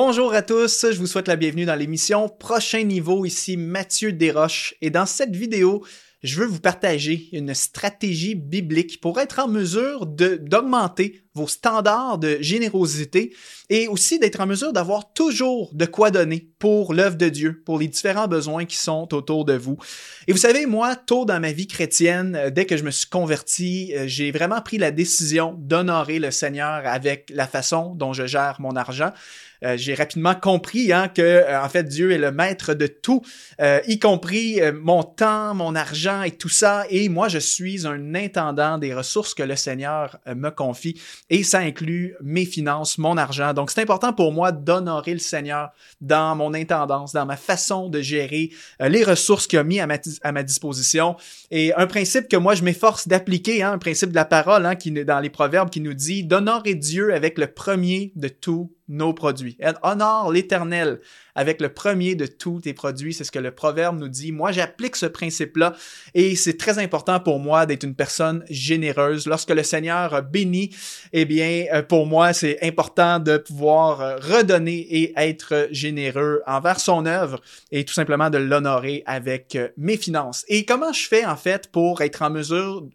Bonjour à tous, je vous souhaite la bienvenue dans l'émission Prochain Niveau, ici Mathieu Desroches. Et dans cette vidéo, je veux vous partager une stratégie biblique pour être en mesure d'augmenter vos standards de générosité et aussi d'être en mesure d'avoir toujours de quoi donner pour l'œuvre de Dieu, pour les différents besoins qui sont autour de vous. Et vous savez, moi, tôt dans ma vie chrétienne, euh, dès que je me suis converti, euh, j'ai vraiment pris la décision d'honorer le Seigneur avec la façon dont je gère mon argent. Euh, j'ai rapidement compris hein, que en fait Dieu est le maître de tout, y compris mon temps, mon argent et tout ça. Et moi, je suis un intendant des ressources que le Seigneur me confie, et ça inclut mes finances, mon argent. Donc, c'est important pour moi d'honorer le Seigneur dans mon intendance, dans ma façon de gérer les ressources qu'il a mis à ma, à ma disposition. Et un principe que moi je m'efforce d'appliquer, hein, un principe de la parole, hein, qui dans les proverbes, qui nous dit d'honorer Dieu avec le premier de tout nos produits. Honore l'Éternel avec le premier de tous tes produits. C'est ce que le proverbe nous dit. Moi, j'applique ce principe-là et c'est très important pour moi d'être une personne généreuse. Lorsque le Seigneur bénit, eh bien, euh, pour moi, c'est important de pouvoir euh, redonner et être généreux envers son œuvre et tout simplement de l'honorer avec euh, mes finances. Et comment je fais, en fait, pour être en mesure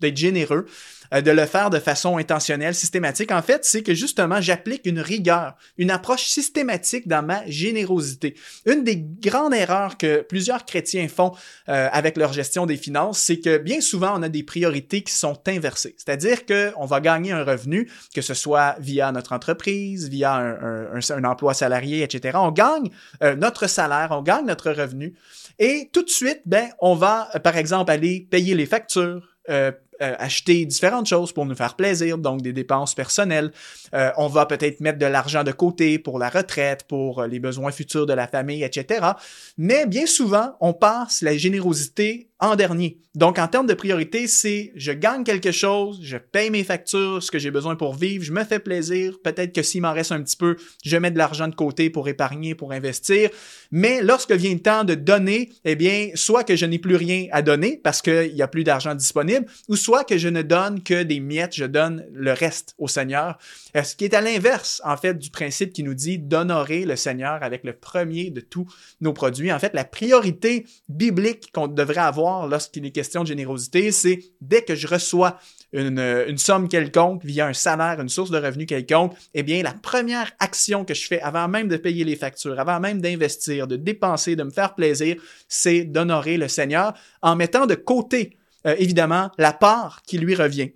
d'être généreux? Euh, de le faire de façon intentionnelle, systématique, en fait, c'est que justement, j'applique une rigueur, une approche systématique dans ma générosité. Une des grandes erreurs que plusieurs chrétiens font euh, avec leur gestion des finances, c'est que bien souvent, on a des priorités qui sont inversées. C'est-à-dire qu'on va gagner un revenu, que ce soit via notre entreprise, via un, emploi salarié, etc. On gagne euh, notre salaire, on gagne notre revenu. Et tout de suite, ben, on va, par exemple, aller payer les factures, euh, acheter différentes choses pour nous faire plaisir, donc des dépenses personnelles. Euh, on va peut-être mettre de l'argent de côté pour la retraite, pour les besoins futurs de la famille, etc. Mais bien souvent, on passe la générosité en dernier. Donc, en termes de priorité, c'est je gagne quelque chose, je paye mes factures, ce que j'ai besoin pour vivre, je me fais plaisir. Peut-être que s'il m'en reste un petit peu, je mets de l'argent de côté pour épargner, pour investir. Mais lorsque vient le temps de donner, eh bien, soit que je n'ai plus rien à donner parce qu'il n'y a plus d'argent disponible, ou soit que je ne donne que des miettes, je donne le reste au Seigneur. Euh, ce qui est à l'inverse, en fait, du principe qui nous dit d'honorer le Seigneur avec le premier de tous nos produits. En fait, la priorité biblique qu'on devrait avoir lorsqu'il est question de générosité, c'est dès que je reçois une, somme quelconque via un salaire, une source de revenus quelconque, eh bien, la première action que je fais avant même de payer les factures, avant même d'investir, de dépenser, de me faire plaisir, c'est d'honorer le Seigneur en mettant de côté, euh, évidemment, la part qui lui revient.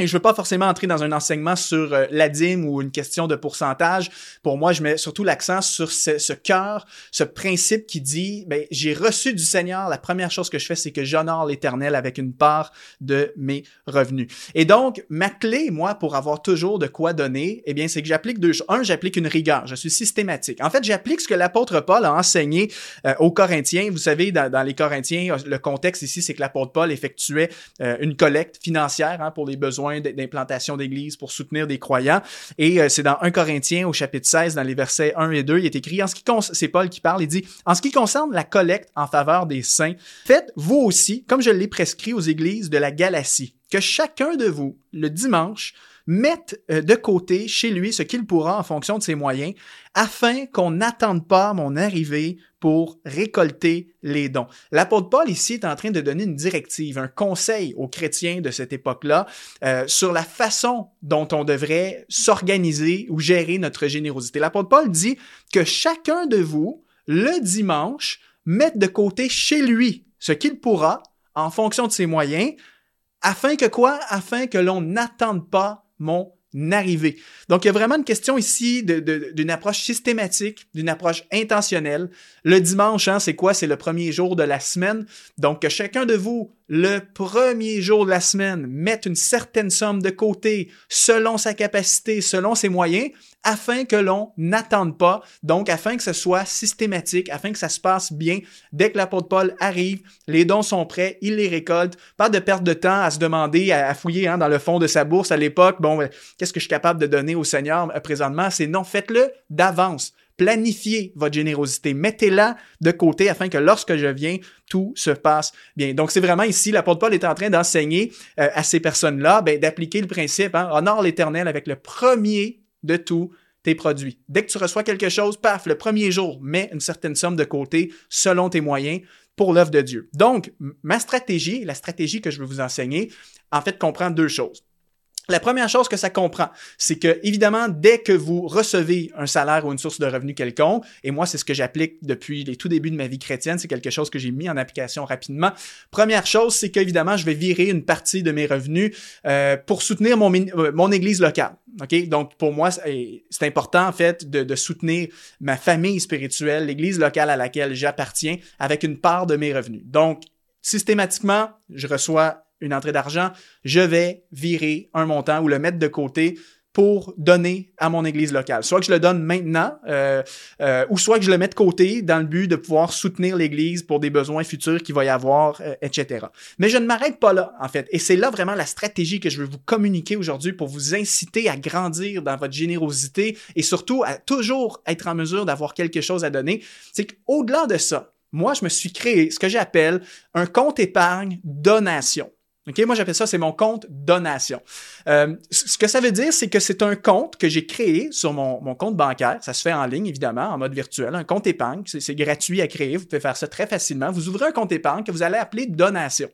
Et je veux pas forcément entrer dans un enseignement sur euh, la dîme ou une question de pourcentage. Pour moi, je mets surtout l'accent sur ce, cœur, ce principe qui dit, ben, j'ai reçu du Seigneur. La première chose que je fais, c'est que j'honore l'Éternel avec une part de mes revenus. Et donc, ma clé, moi, pour avoir toujours de quoi donner, eh bien, c'est que j'applique deux choses. Un, j'applique une rigueur. Je suis systématique. En fait, j'applique ce que l'apôtre Paul a enseigné euh, aux Corinthiens. Vous savez, dans, dans, les Corinthiens, le contexte ici, c'est que l'apôtre Paul effectuait euh, une collecte financière hein, pour les besoins d'implantation d'église pour soutenir des croyants. Et euh, c'est dans 1 Corinthiens au chapitre 16, dans les versets 1 et 2, il est écrit, en ce qui c'est Paul qui parle, il dit, en ce qui concerne la collecte en faveur des saints, faites vous aussi, comme je l'ai prescrit aux églises de la Galatie, que chacun de vous, le dimanche, mette euh, de côté chez lui ce qu'il pourra en fonction de ses moyens, afin qu'on n'attende pas mon arrivée pour récolter les dons. L'apôtre Paul ici est en train de donner une directive, un conseil aux chrétiens de cette époque-là euh, sur la façon dont on devrait s'organiser ou gérer notre générosité. L'apôtre Paul dit que chacun de vous, le dimanche, mette de côté chez lui ce qu'il pourra en fonction de ses moyens, afin que quoi? Afin que l'on n'attende pas mon arrivée. Donc, il y a vraiment une question ici d'une approche systématique, d'une approche intentionnelle. Le dimanche, hein, c'est quoi? C'est le premier jour de la semaine. Donc, que chacun de vous le premier jour de la semaine, mettre une certaine somme de côté selon sa capacité, selon ses moyens, afin que l'on n'attende pas, donc afin que ce soit systématique, afin que ça se passe bien. Dès que l'apôtre Paul arrive, les dons sont prêts, il les récolte. Pas de perte de temps à se demander, à, fouiller hein, dans le fond de sa bourse à l'époque, bon, qu'est-ce que je suis capable de donner au Seigneur euh, présentement? C'est non, faites-le d'avance. Planifiez votre générosité. Mettez-la de côté afin que lorsque je viens, tout se passe bien. Donc, c'est vraiment ici, l'apôtre Paul est en train d'enseigner euh, à ces personnes-là ben, d'appliquer le principe, hein, honore l'Éternel avec le premier de tous tes produits. Dès que tu reçois quelque chose, paf, le premier jour, mets une certaine somme de côté selon tes moyens pour l'œuvre de Dieu. Donc, ma stratégie, la stratégie que je veux vous enseigner, en fait, comprend deux choses. La première chose que ça comprend, c'est que, évidemment, dès que vous recevez un salaire ou une source de revenus quelconque, et moi, c'est ce que j'applique depuis les tout débuts de ma vie chrétienne, c'est quelque chose que j'ai mis en application rapidement. Première chose, c'est qu'évidemment, je vais virer une partie de mes revenus euh, pour soutenir mon, euh, mon église locale. OK? Donc, pour moi, c'est important, en fait, de soutenir ma famille spirituelle, l'église locale à laquelle j'appartiens, avec une part de mes revenus. Donc, systématiquement, je reçois une entrée d'argent, je vais virer un montant ou le mettre de côté pour donner à mon église locale. Soit que je le donne maintenant, euh, euh, ou soit que je le mette de côté dans le but de pouvoir soutenir l'église pour des besoins futurs qu'il va y avoir, euh, etc. Mais je ne m'arrête pas là, en fait. Et c'est là vraiment la stratégie que je veux vous communiquer aujourd'hui pour vous inciter à grandir dans votre générosité et surtout à toujours être en mesure d'avoir quelque chose à donner. C'est qu'au-delà de ça, moi, je me suis créé ce que j'appelle un compte épargne donation. OK, moi j'appelle ça, c'est mon compte donation. Euh, ce que ça veut dire, c'est que c'est un compte que j'ai créé sur mon, compte bancaire. Ça se fait en ligne, évidemment, en mode virtuel. Un compte épargne, c'est gratuit à créer. Vous pouvez faire ça très facilement. Vous ouvrez un compte épargne que vous allez appeler donation.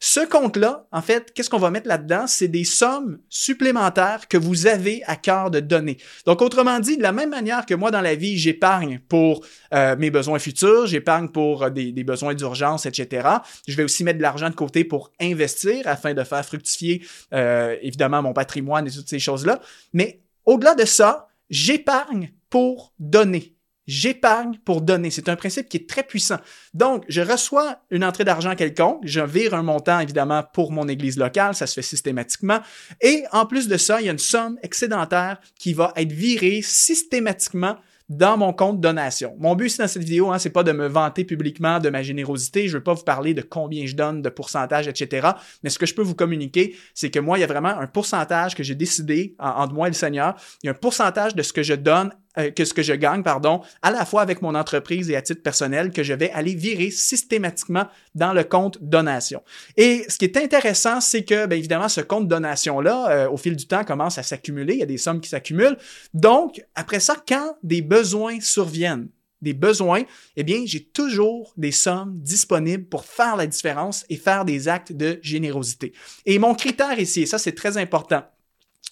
Ce compte-là, en fait, qu'est-ce qu'on va mettre là-dedans? C'est des sommes supplémentaires que vous avez à cœur de donner. Donc, autrement dit, de la même manière que moi, dans la vie, j'épargne pour euh, mes besoins futurs, j'épargne pour euh, des, besoins d'urgence, etc. Je vais aussi mettre de l'argent de côté pour investir afin de faire fructifier, euh, évidemment, mon patrimoine et toutes ces choses-là. Mais au-delà de ça, j'épargne pour donner. J'épargne pour donner. C'est un principe qui est très puissant. Donc, je reçois une entrée d'argent quelconque, je vire un montant évidemment pour mon église locale, ça se fait systématiquement. Et en plus de ça, il y a une somme excédentaire qui va être virée systématiquement dans mon compte donation. Mon but ici dans cette vidéo, hein, c'est pas de me vanter publiquement de ma générosité. Je veux pas vous parler de combien je donne, de pourcentage, etc. Mais ce que je peux vous communiquer, c'est que moi, il y a vraiment un pourcentage que j'ai décidé entre moi et le Seigneur. Il y a un pourcentage de ce que je donne euh, que ce que je gagne, pardon, à la fois avec mon entreprise et à titre personnel, que je vais aller virer systématiquement dans le compte donation. Et ce qui est intéressant, c'est que, bien évidemment, ce compte donation-là, euh, au fil du temps, commence à s'accumuler. Il y a des sommes qui s'accumulent. Donc, après ça, quand des besoins surviennent, des besoins, eh bien, j'ai toujours des sommes disponibles pour faire la différence et faire des actes de générosité. Et mon critère ici, et ça c'est très important,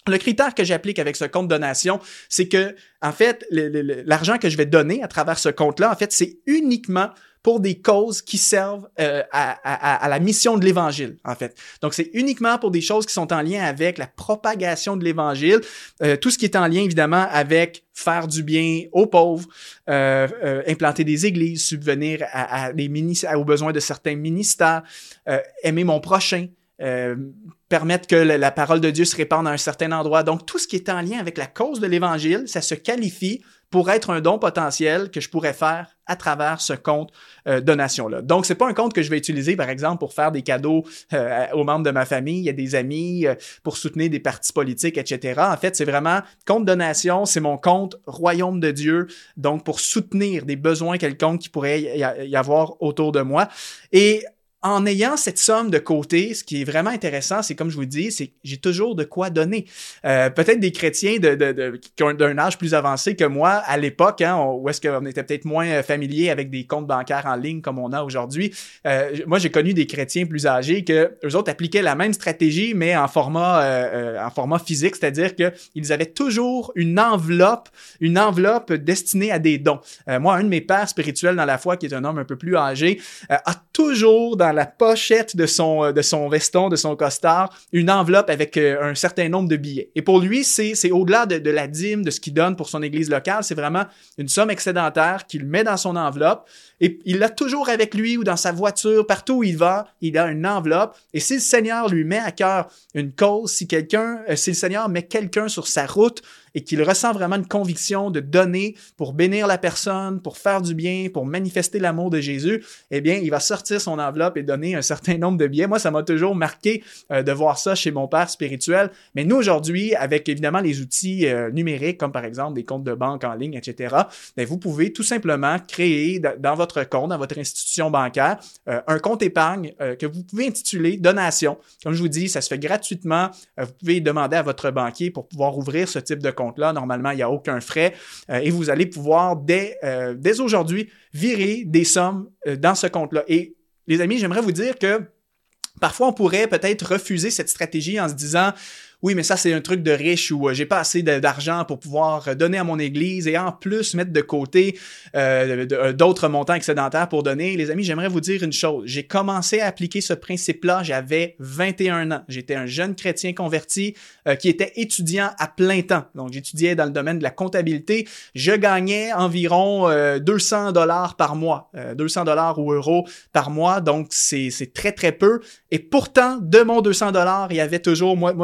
le critère que j'applique avec ce compte donation, c'est que, en fait, l'argent que je vais donner à travers ce compte-là, en fait, c'est uniquement pour des causes qui servent euh, à, la mission de l'Évangile, en fait. Donc, c'est uniquement pour des choses qui sont en lien avec la propagation de l'Évangile, euh, tout ce qui est en lien, évidemment, avec faire du bien aux pauvres, euh, implanter des églises, subvenir à, des aux besoins de certains ministères, aimer mon prochain, euh, permettre que la parole de Dieu se répande à un certain endroit. Donc, tout ce qui est en lien avec la cause de l'Évangile, ça se qualifie pour être un don potentiel que je pourrais faire à travers ce compte euh, donation-là. Donc, c'est pas un compte que je vais utiliser, par exemple, pour faire des cadeaux euh, aux membres de ma famille, a des amis, pour soutenir des partis politiques, etc. En fait, c'est vraiment compte donation, c'est mon compte royaume de Dieu, donc pour soutenir des besoins quelconques qui pourraient y avoir autour de moi. Et en ayant cette somme de côté, ce qui est vraiment intéressant, c'est comme je vous dis, c'est j'ai toujours de quoi donner. Euh, peut-être des chrétiens de, d'un âge plus avancé que moi à l'époque, hein, où est-ce qu'on était peut-être moins euh, familier avec des comptes bancaires en ligne comme on a aujourd'hui. Euh, moi, j'ai connu des chrétiens plus âgés que eux autres appliquaient la même stratégie, mais en format en format physique, c'est-à-dire que ils avaient toujours une enveloppe, une enveloppe destinée à des dons. moi, un de mes pères spirituels dans la foi, qui est un homme un peu plus âgé, a toujours dans la pochette de son, euh, de son veston, de son costard, une enveloppe avec euh, un certain nombre de billets. Et pour lui, c'est, au-delà de, de, la dîme, de ce qu'il donne pour son église locale, c'est vraiment une somme excédentaire qu'il met dans son enveloppe et il l'a toujours avec lui ou dans sa voiture, partout où il va, il a une enveloppe. Et si le Seigneur lui met à cœur une cause, si quelqu'un, euh, si le Seigneur met quelqu'un sur sa route et qu'il ressent vraiment une conviction de donner pour bénir la personne, pour faire du bien, pour manifester l'amour de Jésus, eh bien, il va sortir son enveloppe et donner un certain nombre de billets. Moi, ça m'a toujours marqué euh, de voir ça chez mon père spirituel. Mais nous, aujourd'hui, avec évidemment les outils euh, numériques, comme par exemple des comptes de banque en ligne, etc., bien, vous pouvez tout simplement créer dans votre compte, dans votre institution bancaire, euh, un compte épargne que vous pouvez intituler donation. Comme je vous dis, ça se fait gratuitement. vous pouvez demander à votre banquier pour pouvoir ouvrir ce type de compte compte-là. Normalement, il n'y a aucun frais euh, et vous allez pouvoir dès, euh, dès aujourd'hui virer des sommes euh, dans ce compte-là. Et les amis, j'aimerais vous dire que parfois on pourrait peut-être refuser cette stratégie en se disant oui, mais ça, c'est un truc de riche où euh, j'ai pas assez d'argent pour pouvoir euh, donner à mon église et en plus mettre de côté euh, d'autres montants excédentaires pour donner. Les amis, j'aimerais vous dire une chose. J'ai commencé à appliquer ce principe-là, j'avais 21 ans. J'étais un jeune chrétien converti qui était étudiant à plein temps. Donc, j'étudiais dans le domaine de la comptabilité. Je gagnais environ 200 dollars par mois, 200 dollars ou euros par mois. Donc, c'est très, très peu. Et pourtant, de mon 200 dollars, il y avait toujours, moi,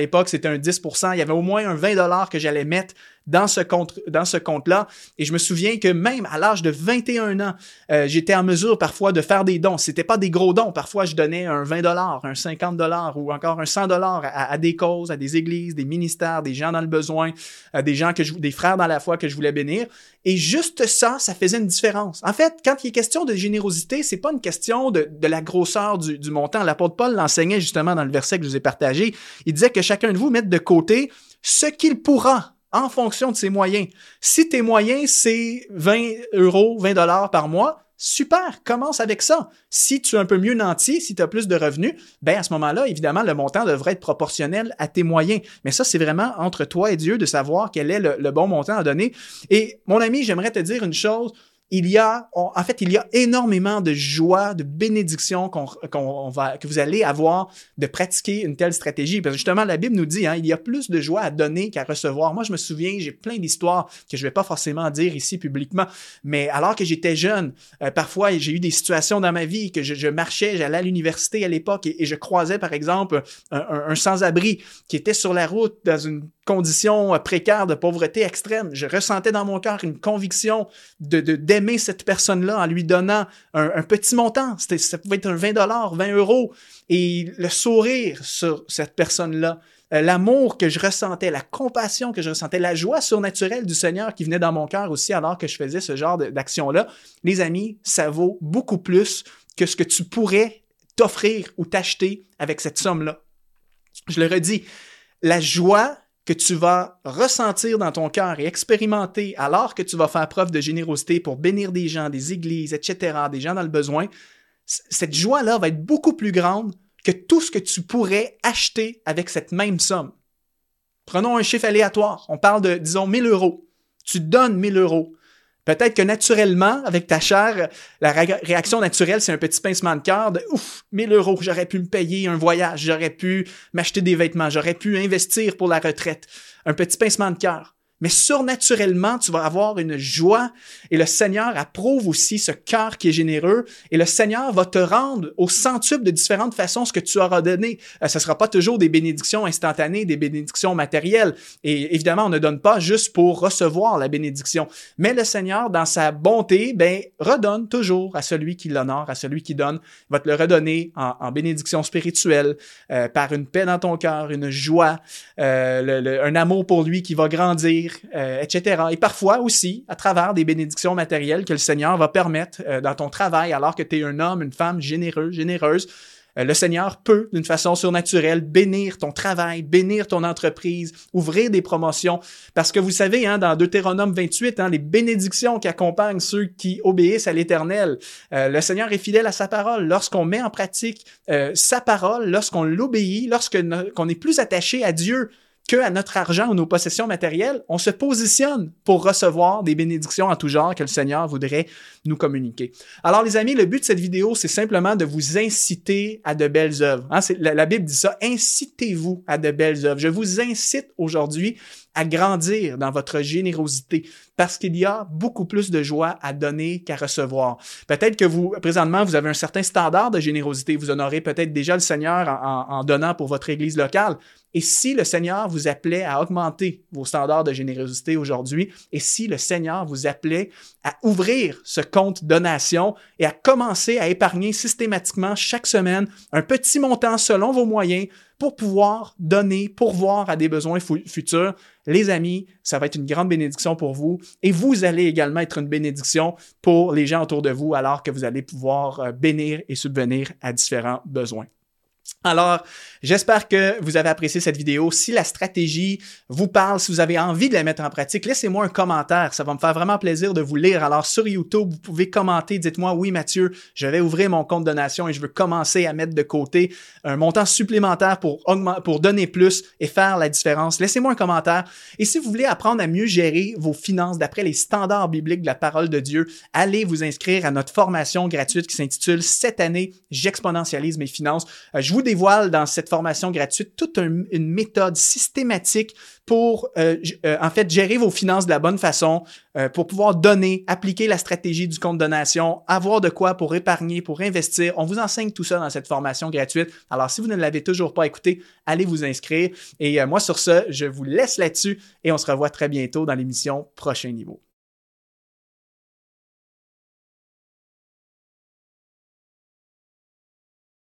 l'époque, c'était un 10% Il y avait au moins un 20 dollars que j'allais mettre dans ce compte dans ce compte-là. Et je me souviens que même à l'âge de 21 ans, euh, j'étais en mesure parfois de faire des dons. C'était pas des gros dons. Parfois, je donnais un 20 dollars, un 50 dollars ou encore un 100 dollars à, des causes, à des églises, des ministères, des gens dans le besoin, à des gens que je, des frères dans la foi que je voulais bénir. Et juste ça, ça faisait une différence. En fait, quand il est question de générosité, c'est pas une question de, de la grosseur du, du montant. L'apôtre Paul l'enseignait justement dans le verset que je vous ai partagé. Il disait que chacun de vous mette de côté ce qu'il pourra en fonction de ses moyens. Si tes moyens, c'est 20 euros, 20 dollars par mois, super, commence avec ça. Si tu es un peu mieux nanti, si tu as plus de revenus, ben à ce moment-là, évidemment, le montant devrait être proportionnel à tes moyens. Mais ça, c'est vraiment entre toi et Dieu de savoir quel est le, le bon montant à donner. Et mon ami, j'aimerais te dire une chose, il y a, en fait, il y a énormément de joie, de bénédiction qu'on, va, que vous allez avoir de pratiquer une telle stratégie. Parce que justement, la Bible nous dit, hein, il y a plus de joie à donner qu'à recevoir. Moi, je me souviens, j'ai plein d'histoires que je vais pas forcément dire ici publiquement, mais alors que j'étais jeune, euh, parfois, j'ai eu des situations dans ma vie que je, marchais, j'allais à l'université à l'époque et, je croisais, par exemple, un, un sans-abri qui était sur la route dans une conditions euh, précaires de pauvreté extrême. Je ressentais dans mon cœur une conviction de d'aimer cette personne-là en lui donnant un, petit montant. Ça pouvait être un 20 dollars, 20 euros. Et le sourire sur cette personne-là, euh, l'amour que je ressentais, la compassion que je ressentais, la joie surnaturelle du Seigneur qui venait dans mon cœur aussi alors que je faisais ce genre d'action-là. Les amis, ça vaut beaucoup plus que ce que tu pourrais t'offrir ou t'acheter avec cette somme-là. Je le redis, la joie que tu vas ressentir dans ton cœur et expérimenter alors que tu vas faire preuve de générosité pour bénir des gens, des églises, etc., des gens dans le besoin, cette joie-là va être beaucoup plus grande que tout ce que tu pourrais acheter avec cette même somme. Prenons un chiffre aléatoire. On parle de, disons, 1000 euros. Tu donnes 1000 euros. Peut-être que naturellement, avec ta chair, la réaction naturelle, c'est un petit pincement de cœur de ouf, 1000 euros, j'aurais pu me payer un voyage, j'aurais pu m'acheter des vêtements, j'aurais pu investir pour la retraite. Un petit pincement de cœur mais surnaturellement, tu vas avoir une joie et le Seigneur approuve aussi ce cœur qui est généreux et le Seigneur va te rendre au centuple de différentes façons ce que tu auras donné. Euh, ce ne sera pas toujours des bénédictions instantanées, des bénédictions matérielles et évidemment, on ne donne pas juste pour recevoir la bénédiction, mais le Seigneur, dans sa bonté, ben, redonne toujours à celui qui l'honore, à celui qui donne, il va te le redonner en, bénédiction spirituelle, euh, par une paix dans ton cœur, une joie, euh, un amour pour lui qui va grandir, euh, etc. Et parfois aussi à travers des bénédictions matérielles que le Seigneur va permettre euh, dans ton travail, alors que tu es un homme, une femme généreux, généreuse. Euh, le Seigneur peut, d'une façon surnaturelle, bénir ton travail, bénir ton entreprise, ouvrir des promotions. Parce que vous savez, hein, dans Deutéronome 28, hein, les bénédictions qui accompagnent ceux qui obéissent à l'Éternel, le Seigneur est fidèle à sa parole. Lorsqu'on met en pratique sa parole, lorsqu'on l'obéit, lorsqu'on est plus attaché à Dieu, que à notre argent ou nos possessions matérielles, on se positionne pour recevoir des bénédictions en tout genre que le Seigneur voudrait nous communiquer. Alors les amis, le but de cette vidéo, c'est simplement de vous inciter à de belles œuvres. Hein, la, la Bible dit ça, incitez-vous à de belles œuvres. Je vous incite aujourd'hui à grandir dans votre générosité parce qu'il y a beaucoup plus de joie à donner qu'à recevoir. Peut-être que vous, présentement, vous avez un certain standard de générosité. Vous honorez peut-être déjà le Seigneur en, donnant pour votre église locale. Et si le Seigneur vous appelait à augmenter vos standards de générosité aujourd'hui, et si le Seigneur vous appelait à ouvrir ce compte donation et à commencer à épargner systématiquement chaque semaine un petit montant selon vos moyens pour pouvoir donner, pourvoir à des besoins futurs. Les amis, ça va être une grande bénédiction pour vous et vous allez également être une bénédiction pour les gens autour de vous alors que vous allez pouvoir euh, bénir et subvenir à différents besoins. Alors, j'espère que vous avez apprécié cette vidéo. Si la stratégie vous parle, si vous avez envie de la mettre en pratique, laissez-moi un commentaire. Ça va me faire vraiment plaisir de vous lire. Alors, sur YouTube, vous pouvez commenter. Dites-moi, oui, Mathieu, je vais ouvrir mon compte donation et je veux commencer à mettre de côté un montant supplémentaire pour, pour donner plus et faire la différence. Laissez-moi un commentaire. Et si vous voulez apprendre à mieux gérer vos finances d'après les standards bibliques de la parole de Dieu, allez vous inscrire à notre formation gratuite qui s'intitule Cette année, j'exponentialise mes finances. Euh, je vous dévoile dans cette formation gratuite toute une méthode systématique pour euh, euh, en fait gérer vos finances de la bonne façon, euh, pour pouvoir donner, appliquer la stratégie du compte donation, avoir de quoi pour épargner, pour investir. On vous enseigne tout ça dans cette formation gratuite. Alors si vous ne l'avez toujours pas écouté, allez vous inscrire. Et moi sur ce, je vous laisse là-dessus et on se revoit très bientôt dans l'émission Prochain Niveau.